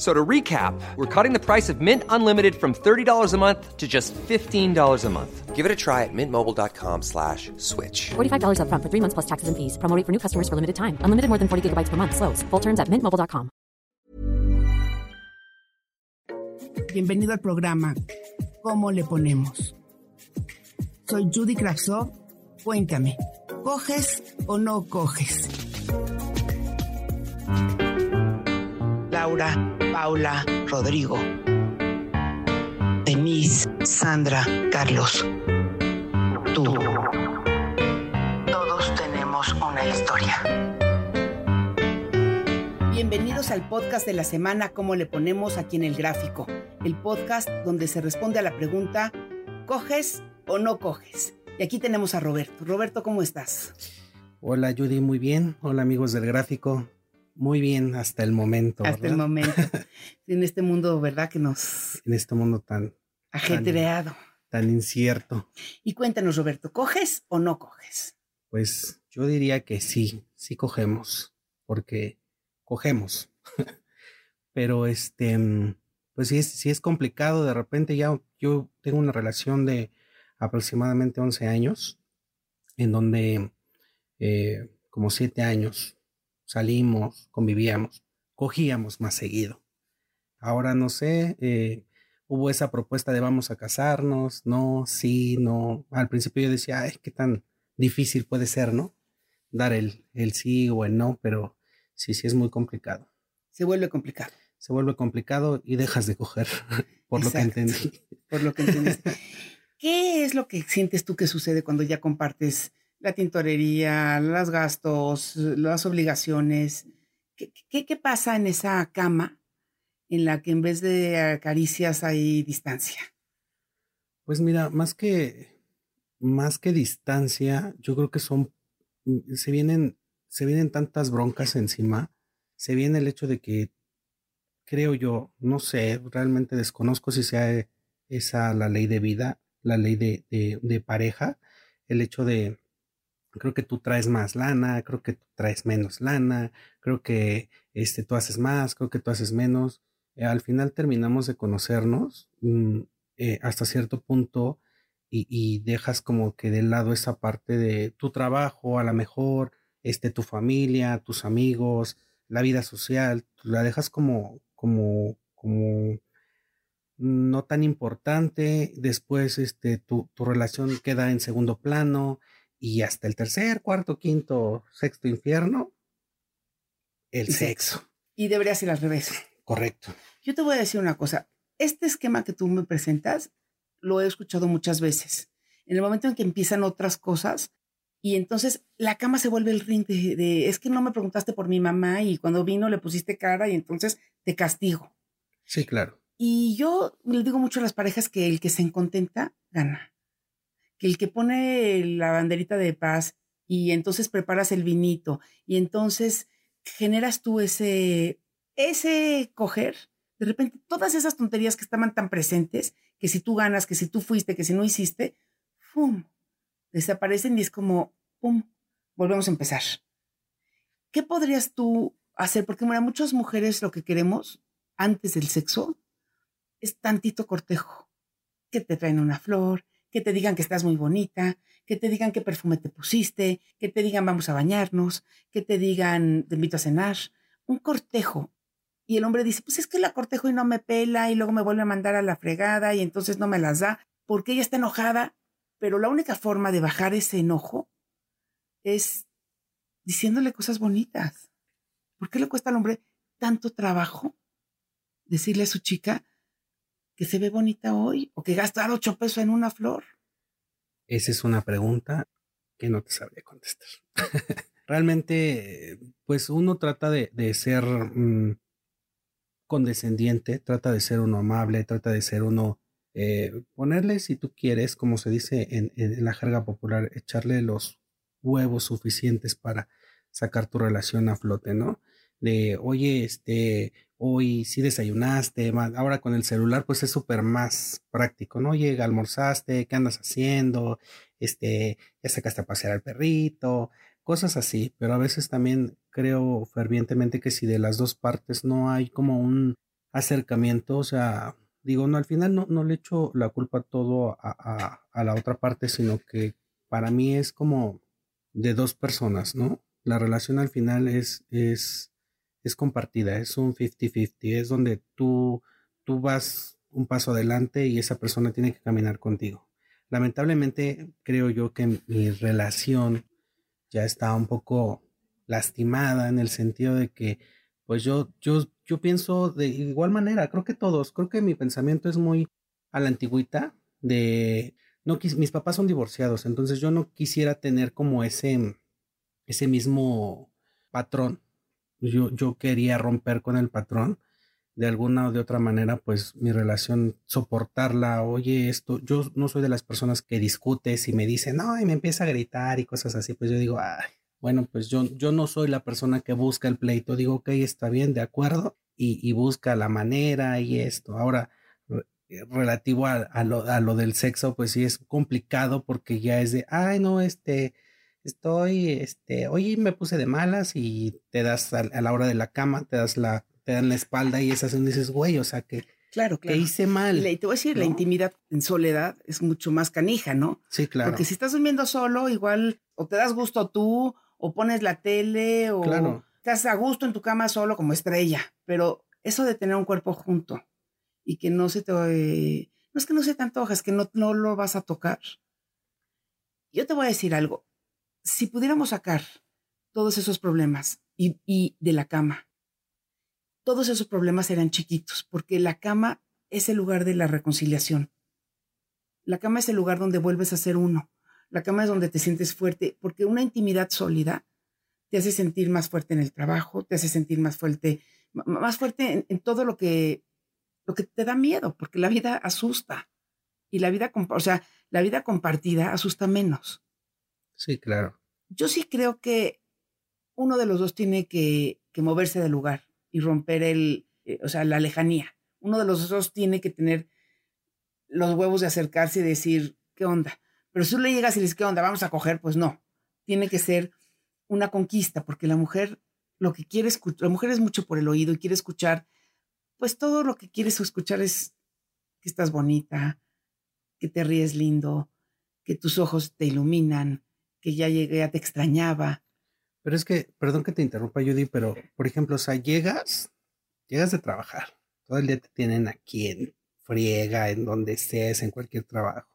So to recap, we're cutting the price of Mint Unlimited from $30 a month to just $15 a month. Give it a try at mintmobile.com slash switch. $45 upfront for three months plus taxes and fees. Promo rate for new customers for limited time. Unlimited more than 40 gigabytes per month. Slows. Full terms at mintmobile.com. Bienvenido al programa ¿Cómo le ponemos? Soy Judy Kravsov. Cuéntame, ¿coges o no coges? Laura, Paula, Rodrigo, Denise, Sandra, Carlos. Tú. Todos tenemos una historia. Bienvenidos al podcast de la semana, ¿Cómo le ponemos aquí en el gráfico? El podcast donde se responde a la pregunta, ¿coges o no coges? Y aquí tenemos a Roberto. Roberto, ¿cómo estás? Hola Judy, muy bien. Hola amigos del gráfico. Muy bien hasta el momento. Hasta el momento. en este mundo, ¿verdad? Que nos En este mundo tan, ajetreado. tan incierto. Y cuéntanos, Roberto, ¿coges o no coges? Pues yo diría que sí, sí cogemos, porque cogemos. Pero este, pues sí es, sí es complicado. De repente ya yo tengo una relación de aproximadamente 11 años, en donde eh, como 7 años salimos, convivíamos, cogíamos más seguido. Ahora no sé, eh, hubo esa propuesta de vamos a casarnos, no, sí, no. Al principio yo decía, ay, qué tan difícil puede ser, ¿no? Dar el, el sí o el no, pero sí, sí es muy complicado. Se vuelve complicado, Se vuelve complicado y dejas de coger, por lo que entendí. por lo que entendiste. ¿Qué es lo que sientes tú que sucede cuando ya compartes la tintorería, los gastos, las obligaciones? ¿Qué, qué, qué pasa en esa cama en la que en vez de caricias hay distancia? Pues mira, más que, más que distancia, yo creo que son, mm, se vienen, se vienen tantas broncas encima, se viene el hecho de que, creo yo, no sé, realmente desconozco si sea esa la ley de vida, la ley de, de pareja, el hecho de, creo que tú traes más lana, creo que tú traes menos lana, creo que este, tú haces más, creo que tú haces menos. Eh, al final terminamos de conocernos mm, eh, hasta cierto punto y, y dejas como que de lado esa parte de tu trabajo, a lo mejor, este, tu familia, tus amigos, la vida social, la dejas como, como, como no tan importante, después este, tu, tu relación queda en segundo plano y hasta el tercer, cuarto, quinto, sexto infierno, el Y sexo. Y debería ser al revés. Correcto. Yo te voy a decir una cosa. Este esquema que tú me presentas lo he escuchado muchas veces. En el momento en que empiezan otras cosas y entonces la cama se vuelve el ring de, de, es que no me preguntaste por mi mamá y cuando vino le pusiste cara y entonces te castigo. Sí, claro. Y yo le digo mucho a las parejas que el que se contenta gana. Que el que pone la banderita de paz y entonces preparas el vinito y entonces generas tú ese, ese coger, de repente todas esas tonterías que estaban tan presentes, que si tú ganas, que si tú fuiste, que si no hiciste, ¡fum! Desaparecen y es como, ¡pum! Volvemos a empezar. ¿Qué podrías tú hacer? Porque mira, muchas mujeres lo que queremos antes del sexo es tantito cortejo. Que te traen una flor, que te digan que estás muy bonita, que te digan qué perfume te pusiste, que te digan vamos a bañarnos, que te digan te invito a cenar. Un cortejo. Y el hombre dice, pues es que la cortejo y no me pela y luego me vuelve a mandar a la fregada y entonces no me las da porque ella está enojada. Pero la única forma de bajar ese enojo es diciéndole cosas bonitas. ¿Por qué le cuesta al hombre tanto trabajo decirle a su chica que se ve bonita hoy o que gasta ocho pesos en una flor? Esa es una pregunta que no te sabría contestar. Realmente, pues uno trata de, ser mm, condescendiente, trata de ser uno amable, trata de ser uno, eh, ponerle, si tú quieres, como se dice en, en la jerga popular, echarle los huevos suficientes para sacar tu relación a flote, ¿no? De, oye, este, hoy sí desayunaste, ahora con el celular pues es súper más práctico, ¿no? Llega, almorzaste, ¿qué andas haciendo? Este, ya sacaste a pasear al perrito, cosas así, pero a veces también creo fervientemente que si de las dos partes no hay como un acercamiento, o sea, digo, no, al final no, no le echo la culpa todo a, a, a la otra parte, sino que para mí es como de dos personas, ¿no? La relación al final es, es, es compartida, es un 50-50, es donde tú, tú vas un paso adelante y esa persona tiene que caminar contigo. Lamentablemente creo yo que mi relación ya está un poco lastimada en el sentido de que pues yo, yo, yo pienso de igual manera, creo que todos, creo que mi pensamiento es muy a la antigüita de no mis papás son divorciados, entonces yo no quisiera tener como ese ese mismo patrón. Yo, yo quería romper con el patrón de alguna o de otra manera, pues mi relación, soportarla, oye, esto, yo no soy de las personas que discutes y me dicen, no, y me empieza a gritar y cosas así, pues yo digo, ay, bueno, pues yo, yo no soy la persona que busca el pleito, digo, ok, está bien, de acuerdo, y, y busca la manera y esto. Ahora, relativo a, a, lo, a lo del sexo, pues sí es complicado porque ya es de, ay, no, este, estoy, este, hoy me puse de malas y te das a, la hora de la cama, te das la, te dan la espalda y esas y dices, güey, o sea que, claro, claro. que hice mal. Y te voy a decir, la intimidad en soledad es mucho más canija, ¿no? Sí, claro. Porque si estás durmiendo solo, igual o te das gusto tú, o pones la tele, o estás a gusto en tu cama solo como estrella. Pero eso de tener un cuerpo junto y que no se te... no es que no se te antoja, es que no, no lo vas a tocar. Yo te voy a decir algo si pudiéramos sacar todos esos problemas y, de la cama, todos esos problemas eran chiquitos, porque la cama es el lugar de la reconciliación. La cama es el lugar donde vuelves a ser uno. La cama es donde te sientes fuerte, porque una intimidad sólida te hace sentir más fuerte en el trabajo, te hace sentir más fuerte, más fuerte en, en todo lo que, lo que te da miedo, porque la vida asusta. Y la vida, o sea, la vida compartida asusta menos. Sí, claro. Yo sí creo que uno de los dos tiene que, moverse del lugar y romper el, eh, o sea, la lejanía. Uno de los dos tiene que tener los huevos de acercarse y decir, ¿qué onda? Pero si tú le llegas y le dices, ¿qué onda? Vamos a coger, pues no. Tiene que ser una conquista, porque la mujer lo que quiere escuchar, la mujer es mucho por el oído y quiere escuchar, pues todo lo que quieres escuchar es que estás bonita, que te ríes lindo, que tus ojos te iluminan, que ya llegué, ya te extrañaba. Pero es que, perdón que te interrumpa, Judy, pero por ejemplo, o sea, llegas, llegas de trabajar, todo el día te tienen aquí en friega, en donde estés, en cualquier trabajo.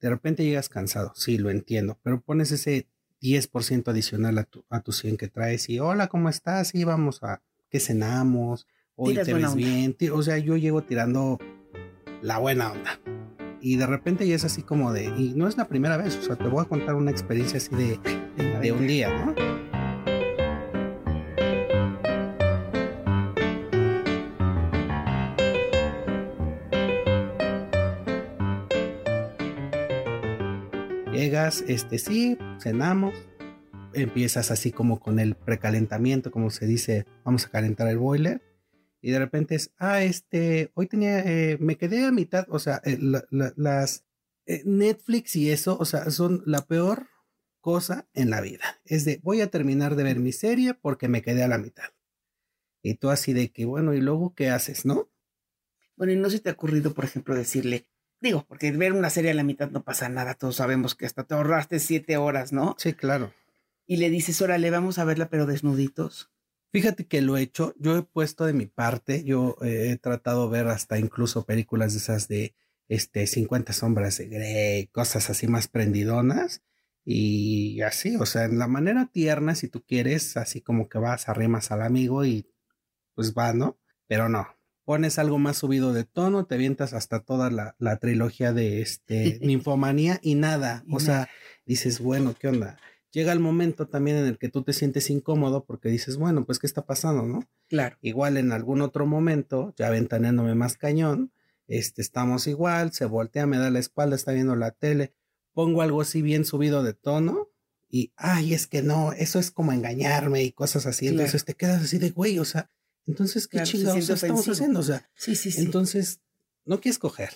De repente llegas cansado, sí, lo entiendo, pero pones ese 10% adicional a tu, a tu 100 que traes y hola, ¿cómo estás? Y vamos a que cenamos, hoy te ves bien. O sea, yo llego tirando la buena onda y de repente ya es así como de, y no es la primera vez, o sea, te voy a contar una experiencia así de, de, un día, ¿no? Llegas, este sí, cenamos, empiezas así como con el precalentamiento, como se dice, vamos a calentar el boiler y de repente es, ah, este, hoy tenía, eh, me quedé a mitad, o sea, eh, las eh, Netflix y eso, o sea, son la peor cosa en la vida. Es de, voy a terminar de ver mi serie porque me quedé a la mitad. Y tú así de que, bueno, ¿y luego qué haces, no? Bueno, y no se te ha ocurrido, por ejemplo, decirle, digo, porque ver una serie a la mitad no pasa nada, todos sabemos que hasta te ahorraste siete horas, ¿no? Sí, claro. Y le dices, órale, vamos a verla, pero desnuditos. Fíjate que lo he hecho, yo he puesto de mi parte, yo eh, he tratado de ver hasta incluso películas de esas de este 50 sombras de Grey, cosas así más prendidonas y así, o sea, en la manera tierna si tú quieres, así como que vas arrimas al amigo y pues va, ¿no? Pero no, pones algo más subido de tono, te avientas hasta toda la, la trilogía de este Ninfomanía y nada, o sea, dices, bueno, ¿qué onda? Llega el momento también en el que tú te sientes incómodo porque dices, bueno, pues, ¿qué está pasando, no? Claro. Igual en algún otro momento, ya ventaneándome más cañón, este, estamos igual, se voltea, me da la espalda, está viendo la tele, pongo algo así bien subido de tono y, ay, es que no, eso es como engañarme y cosas así. Entonces te quedas así de, güey, o sea, entonces, ¿qué chingados estamos haciendo? O sea, sí, sí, sí. entonces, no quieres coger,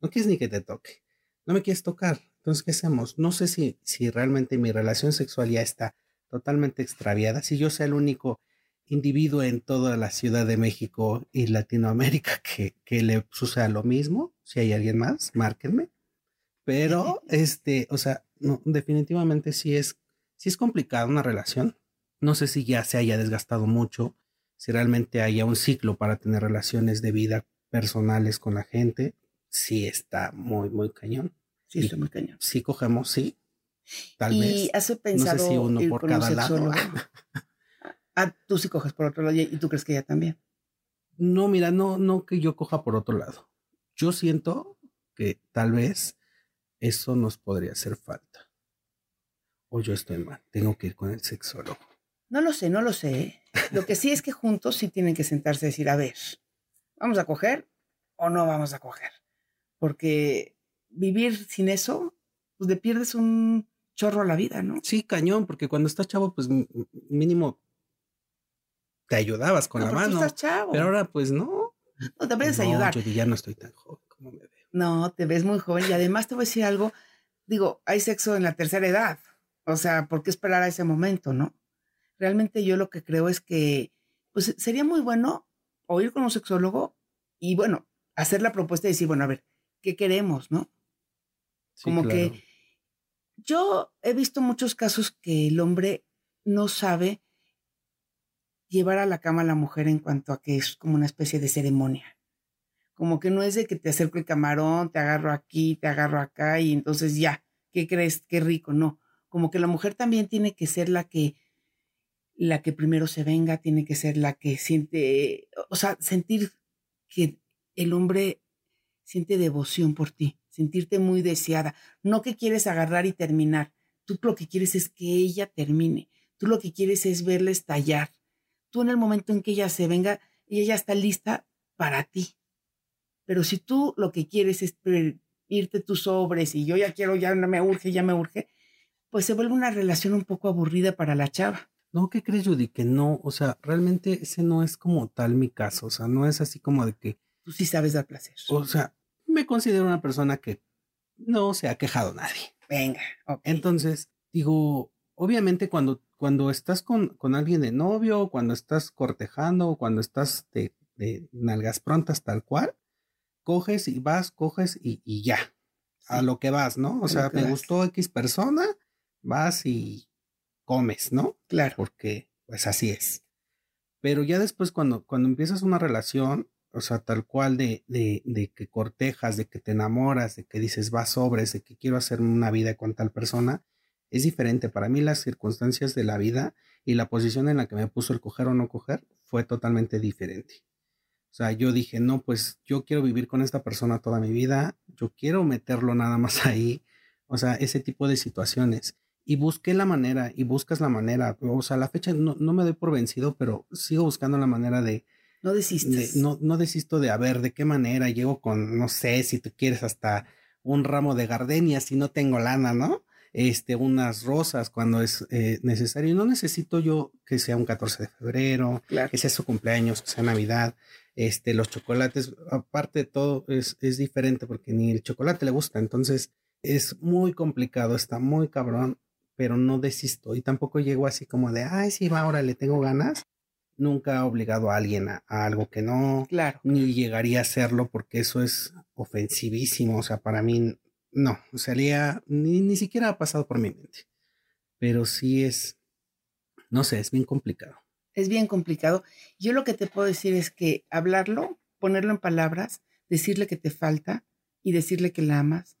no quieres ni que te toque, no me quieres tocar. Entonces, ¿qué hacemos? No sé si, si realmente mi relación sexual ya está totalmente extraviada, si yo sea el único individuo en toda la Ciudad de México y Latinoamérica que, que le suceda lo mismo. Si hay alguien más, márquenme. Pero, este, o sea, no, definitivamente sí es, sí es complicada una relación. No sé si ya se haya desgastado mucho, si realmente haya un ciclo para tener relaciones de vida personales con la gente. Sí está muy, muy cañón. Sí, está muy cañón. Sí cogemos, sí. Tal ¿Y vez. has pensado no sé si uno ir por con un cada lado. Ah, tú sí coges por otro lado y tú crees que ella también. No, mira, no, no que yo coja por otro lado. Yo siento que tal vez eso nos podría hacer falta. O yo estoy mal, tengo que ir con el sexólogo. No lo sé, no lo sé. ¿eh? Lo que sí es que juntos sí tienen que sentarse y decir, a ver, ¿vamos a coger o no vamos a coger? Porque vivir sin eso, pues le pierdes un chorro a la vida, ¿no? Sí, cañón, porque cuando estás chavo, pues mínimo te ayudabas con No, la tú mano. estás chavo. Pero ahora, pues no. no te puedes No, ayudar. Yo ya no estoy tan joven como me veo. No, te ves muy joven y además te voy a decir algo. Digo, hay sexo en la tercera edad. O sea, ¿por qué esperar a ese momento, no? Realmente yo lo que creo es que, pues sería muy bueno o ir con un sexólogo y, bueno, hacer la propuesta y decir, bueno, a ver, ¿qué queremos, no? Sí, Como claro. que yo he visto muchos casos que el hombre no sabe llevar a la cama a la mujer en cuanto a que es como una especie de ceremonia. Como que no es de que te acerco el camarón, te agarro aquí, te agarro acá y entonces ya, ¿qué crees? Qué rico, no. Como que la mujer también tiene que ser la que la que primero se venga, tiene que ser la que siente, o sea, sentir que el hombre siente devoción por ti, sentirte muy deseada, no que quieres agarrar y terminar, tú lo que quieres es que ella termine, tú lo que quieres es verla estallar, tú en el momento en que ella se venga, ella ya está lista para ti. Pero si tú lo que quieres es irte tus sobres y yo ya quiero, ya no me urge, ya me urge, pues se vuelve una relación un poco aburrida para la chava. No, ¿qué crees, Judy? Que no, o sea, realmente ese no es como tal mi caso. O sea, no es así como de que, Tú sí sabes dar placer. o sea, me considero una persona que no se ha quejado nadie. Venga. Entonces, digo, obviamente cuando, cuando estás con, con alguien de novio, cuando estás cortejando, cuando estás de, de nalgas prontas tal cual, coges y vas, coges y, y ya, a lo que vas, ¿no? O A sea, me vas. gustó X persona, vas y comes, ¿no? claro. porque pues así es. Pero ya después cuando, cuando empiezas una relación, o sea, tal cual de, de, de que cortejas, de que te enamoras, de que dices va sobres, de que quiero hacer una vida con tal persona, es diferente. Para mí las circunstancias de la vida y la posición en la que me puso el coger o no coger fue totalmente diferente. O sea, yo dije, no, pues yo quiero vivir con esta persona toda mi vida, yo quiero meterlo nada más ahí, o sea, ese tipo de situaciones. Y busqué la manera, y buscas la manera, o sea, la fecha no, no me doy por vencido, pero sigo buscando la manera de, No de- desistes. no, no desisto de a ver de qué manera llego con, no sé, si tú quieres hasta un ramo de gardenias si no tengo lana, ¿no? Este, unas rosas cuando es eh, necesario. No necesito yo que sea un 14 de febrero, Claro. que sea su cumpleaños, que sea Navidad, este, los chocolates, aparte de todo, es, es diferente porque ni el chocolate le gusta, entonces es muy complicado, está muy cabrón, pero no desisto y tampoco llego así como de, ay, sí, va, ahora le tengo ganas. Nunca he obligado a alguien a, a algo que no, Claro. ni llegaría a hacerlo porque eso es ofensivísimo, o sea, para mí no, sería, ni, ni siquiera ha pasado por mi mente, pero sí es, no sé, es bien complicado. Es bien complicado. Yo lo que te puedo decir es que hablarlo, ponerlo en palabras, decirle que te falta y decirle que la amas.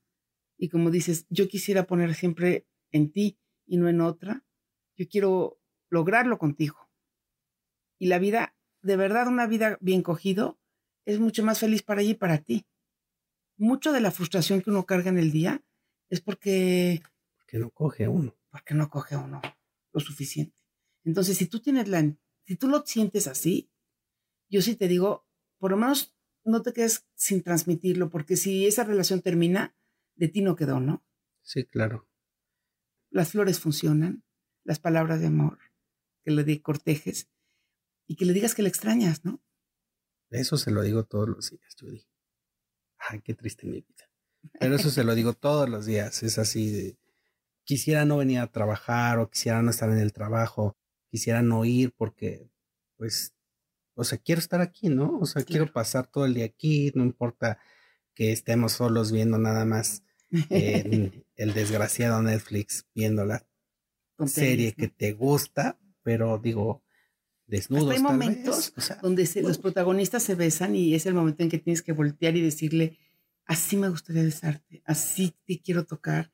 Y como dices, yo quisiera poner siempre en ti y no en otra. Yo quiero lograrlo contigo. Y la vida, de verdad, una vida bien cogido, es mucho más feliz para ella y para ti. Mucho de la frustración que uno carga en el día es porque Porque no coge uno. Porque no coge uno lo suficiente. Entonces, si tú tienes la, si tú lo sientes así, yo sí te digo, por lo menos no te quedes sin transmitirlo, porque si esa relación termina, de ti no quedó, ¿no? Sí, claro. Las flores funcionan, las palabras de amor, que le cortejes y que le digas que le extrañas, ¿no? Eso se lo digo todos los días, Judy. Ay, qué triste mi vida. Pero eso se lo digo todos los días. Es así de, quisiera no venir a trabajar o quisiera no estar en el trabajo, quisiera no ir porque, pues, o sea, quiero estar aquí, ¿no? O sea, quiero pasar todo el día aquí, no importa que estemos solos viendo nada más el desgraciado Netflix, viendo la serie que te gusta, pero digo, desnudos. hay momentos donde los protagonistas se besan y es el momento en que tienes que voltear y decirle, así me gustaría besarte, así te quiero tocar.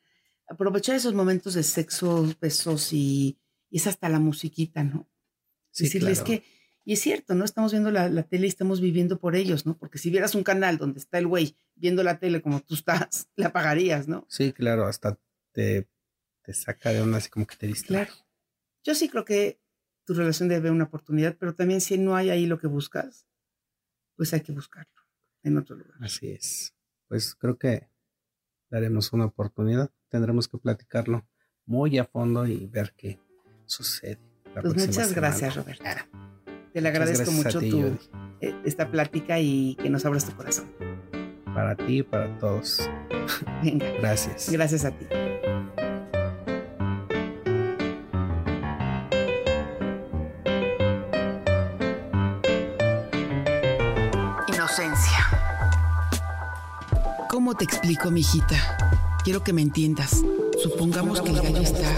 Aprovechar esos momentos de sexo, besos y, es hasta la musiquita, ¿no? Decirles que, y es cierto, ¿no? Estamos viendo la, la, tele y estamos viviendo por ellos, ¿no? Porque si vieras un canal donde está el güey viendo la tele como tú estás, la apagarías, ¿no? Sí, claro, hasta te, te saca de una así como que te distrae. Claro. Yo sí creo que tu relación debe una oportunidad, pero también si no hay ahí lo que buscas, pues hay que buscarlo en otro lugar. Así es. Pues creo que daremos una oportunidad, tendremos que platicarlo muy a fondo y ver qué sucede. pues muchas gracias, Roberto. Te le agradezco mucho tu, eh, esta plática y que nos abras tu corazón. Para ti y para todos. Gracias. Gracias a ti. ¿Cómo te explico, mi hijita? Quiero que me entiendas. Supongamos que el gallo está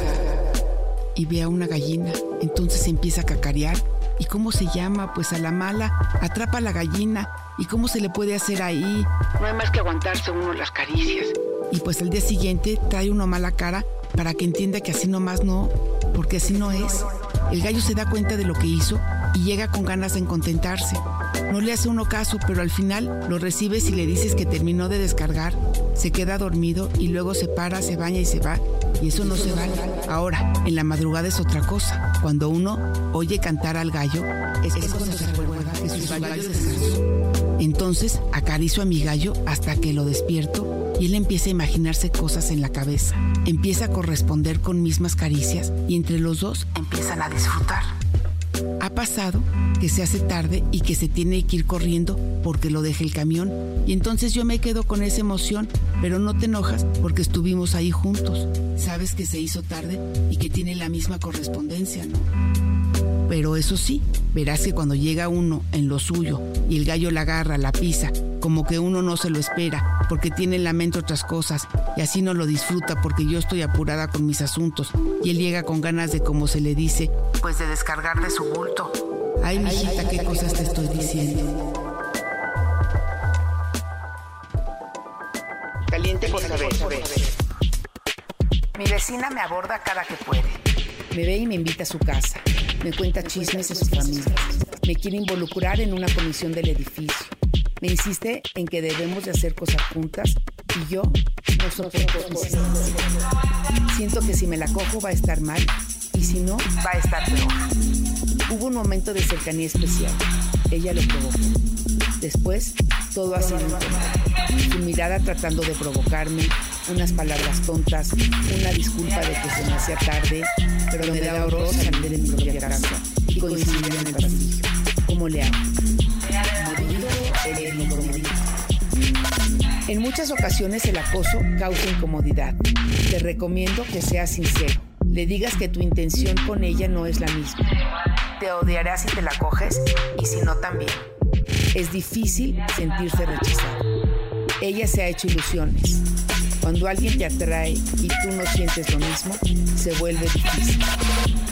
y ve a una gallina, entonces empieza a cacarear. ¿Y cómo se llama? Pues a la mala, atrapa a la gallina. ¿Y cómo se le puede hacer ahí? No hay más que aguantarse uno las caricias. Y pues al día siguiente trae una mala cara para que entienda que así nomás no, porque así no es. El gallo se da cuenta de lo que hizo y llega con ganas de contentarse. No le hace uno caso, pero al final lo recibes y le dices que terminó de descargar, se queda dormido y luego se para, se baña y se va. Y eso no se vale. Ahora, en la madrugada es otra cosa. Cuando uno oye cantar al gallo, es, se recuerda que sus gallos Entonces acaricio a mi gallo hasta que lo despierto y él empieza a imaginarse cosas en la cabeza. Empieza a corresponder con mismas caricias y entre los dos empiezan a disfrutar. Pasado que se hace tarde y que se tiene que ir corriendo porque lo deja el camión y entonces yo me quedo con esa emoción, pero no te enojas porque estuvimos ahí juntos. Sabes que se hizo tarde y que tiene la misma correspondencia, ¿no? Pero eso sí, verás que cuando llega uno en lo suyo y el gallo la agarra, la pisa, como que uno no se lo espera, porque tiene en la mente otras cosas, y así no lo disfruta porque yo estoy apurada con mis asuntos, y él llega con ganas de, como se le dice, pues de descargar de su bulto. Ay, mijita, qué cosas te estoy diciendo. Caliente por saber. Mi vecina me aborda cada que puede. Me ve y me invita a su casa. Me cuenta chismes de su familia. Me quiere involucrar en una comisión del edificio. Me insiste en que debemos de hacer cosas juntas y yo no soporto Siento que si me la cojo va a estar mal y si no, va a estar peor. Hubo un momento de cercanía especial. Ella lo provocó. Después, todo ha sido Su mirada tratando de provocarme, unas palabras tontas, una disculpa de que se me hacía tarde, pero me da horror salir de mi propia casa y coincidir en el pasillo. ¿Cómo le hago? En muchas ocasiones el acoso causa incomodidad. Te recomiendo que seas sincero. Le digas que tu intención con ella no es la misma. Te odiará si te la coges y si no también. Es difícil sentirse rechazado. Ella se ha hecho ilusiones. Cuando alguien te atrae y tú no sientes lo mismo, se vuelve difícil.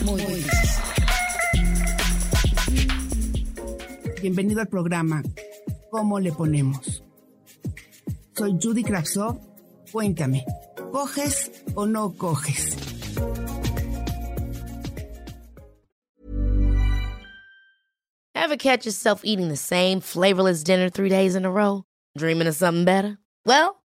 Muy difícil. Bienvenido al programa ¿Cómo le ponemos? Soy Judy Kravsov. Cuéntame, ¿coges o no coges? Ever catch yourself eating the same flavorless dinner three days in a row? Dreaming of something better? Well,